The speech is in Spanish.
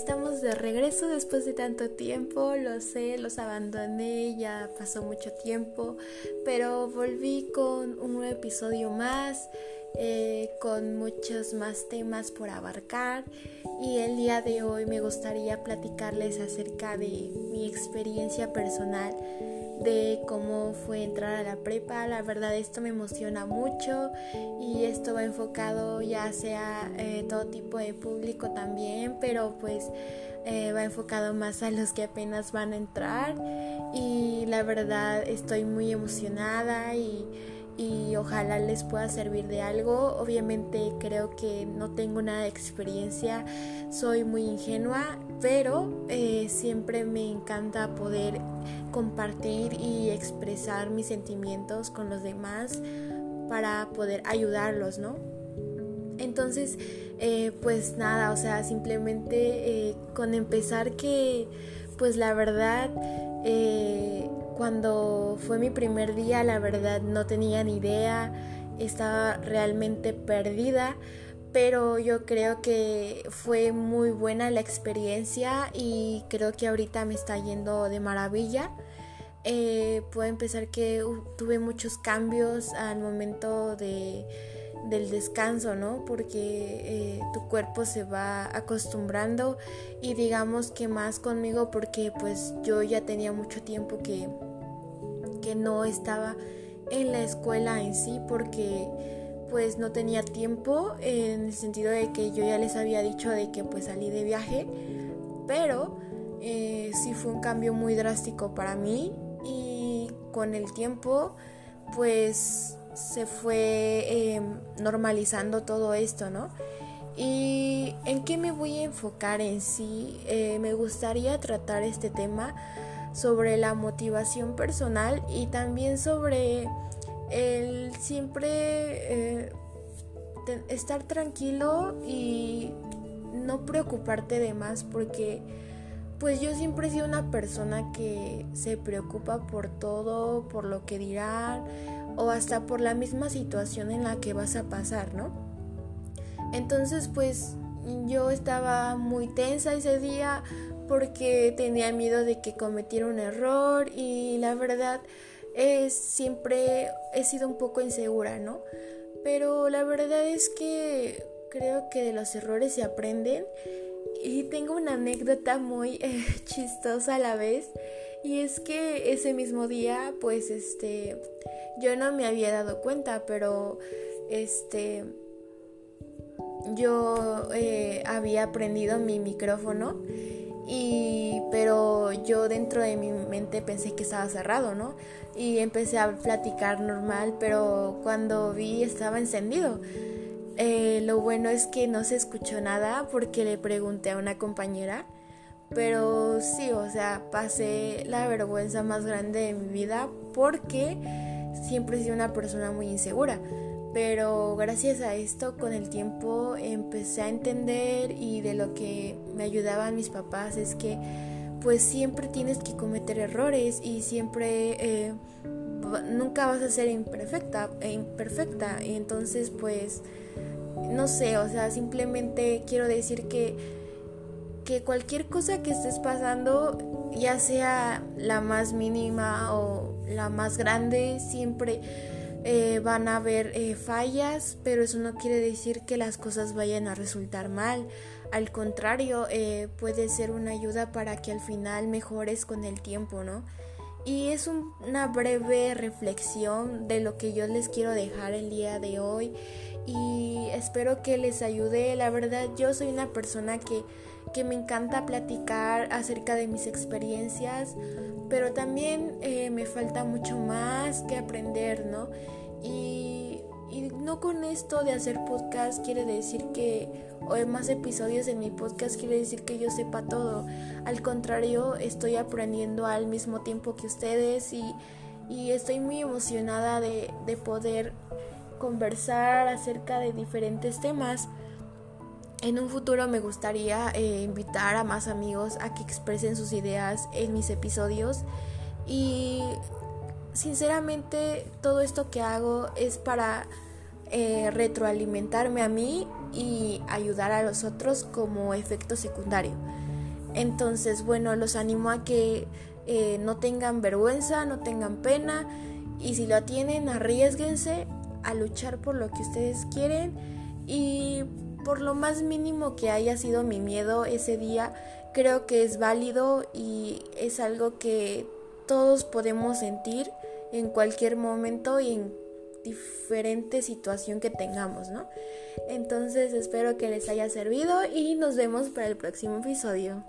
estamos de regreso después de tanto tiempo, lo sé, los abandoné, ya pasó mucho tiempo, pero volví con un nuevo episodio más, eh, con muchos más temas por abarcar y el día de hoy me gustaría platicarles acerca de mi experiencia personal de cómo fue entrar a la prepa. La verdad esto me emociona mucho y esto va enfocado ya sea eh, todo tipo de público también, pero pues eh, va enfocado más a los que apenas van a entrar y la verdad estoy muy emocionada y y ojalá les pueda servir de algo. Obviamente creo que no tengo nada de experiencia, soy muy ingenua, pero eh, siempre me encanta poder compartir y expresar mis sentimientos con los demás para poder ayudarlos, ¿no? Entonces, eh, pues nada, o sea, simplemente eh, con empezar que, pues la verdad, cuando fue mi primer día, la verdad no tenía ni idea, estaba realmente perdida, pero yo creo que fue muy buena la experiencia y creo que ahorita me está yendo de maravilla. Eh, puedo empezar que tuve muchos cambios al momento de, del descanso, ¿no? Porque eh, tu cuerpo se va acostumbrando y digamos que más conmigo porque pues yo ya tenía mucho tiempo que que no estaba en la escuela en sí porque pues no tenía tiempo en el sentido de que yo ya les había dicho de que pues salí de viaje pero eh, sí fue un cambio muy drástico para mí y con el tiempo pues se fue em, normalizando todo esto no y en qué me voy a enfocar en sí eh, me gustaría tratar este tema sobre la motivación personal y también sobre el siempre eh, estar tranquilo y no preocuparte de más porque pues yo siempre he sido una persona que se preocupa por todo, por lo que dirán o hasta por la misma situación en la que vas a pasar, ¿no? Entonces pues yo estaba muy tensa ese día porque tenía miedo de que cometiera un error y la verdad es siempre he sido un poco insegura, ¿no? Pero la verdad es que creo que de los errores se aprenden y tengo una anécdota muy eh, chistosa a la vez y es que ese mismo día pues este yo no me había dado cuenta pero este yo eh, había aprendido mi micrófono y pero yo dentro de mi mente pensé que estaba cerrado, ¿no? Y empecé a platicar normal, pero cuando vi estaba encendido. Eh, lo bueno es que no se escuchó nada porque le pregunté a una compañera, pero sí, o sea, pasé la vergüenza más grande de mi vida porque siempre he sido una persona muy insegura. Pero gracias a esto con el tiempo empecé a entender y de lo que me ayudaban mis papás es que pues siempre tienes que cometer errores y siempre eh, nunca vas a ser imperfecta e imperfecta entonces pues no sé o sea simplemente quiero decir que que cualquier cosa que estés pasando ya sea la más mínima o la más grande siempre eh, van a haber eh, fallas, pero eso no quiere decir que las cosas vayan a resultar mal. Al contrario, eh, puede ser una ayuda para que al final mejores con el tiempo, ¿no? Y es una breve reflexión de lo que yo les quiero dejar el día de hoy y espero que les ayude. La verdad, yo soy una persona que, que me encanta platicar acerca de mis experiencias, pero también eh, me falta mucho más que aprender, ¿no? Y, y no con esto de hacer podcast quiere decir que, o más episodios en mi podcast quiere decir que yo sepa todo. Al contrario, estoy aprendiendo al mismo tiempo que ustedes y, y estoy muy emocionada de, de poder conversar acerca de diferentes temas. En un futuro me gustaría eh, invitar a más amigos a que expresen sus ideas en mis episodios y sinceramente todo esto que hago es para eh, retroalimentarme a mí y ayudar a los otros como efecto secundario. Entonces, bueno, los animo a que eh, no tengan vergüenza, no tengan pena y si lo tienen, arriesguense a luchar por lo que ustedes quieren y por lo más mínimo que haya sido mi miedo ese día, creo que es válido y es algo que todos podemos sentir en cualquier momento y en diferente situación que tengamos, ¿no? Entonces espero que les haya servido y nos vemos para el próximo episodio.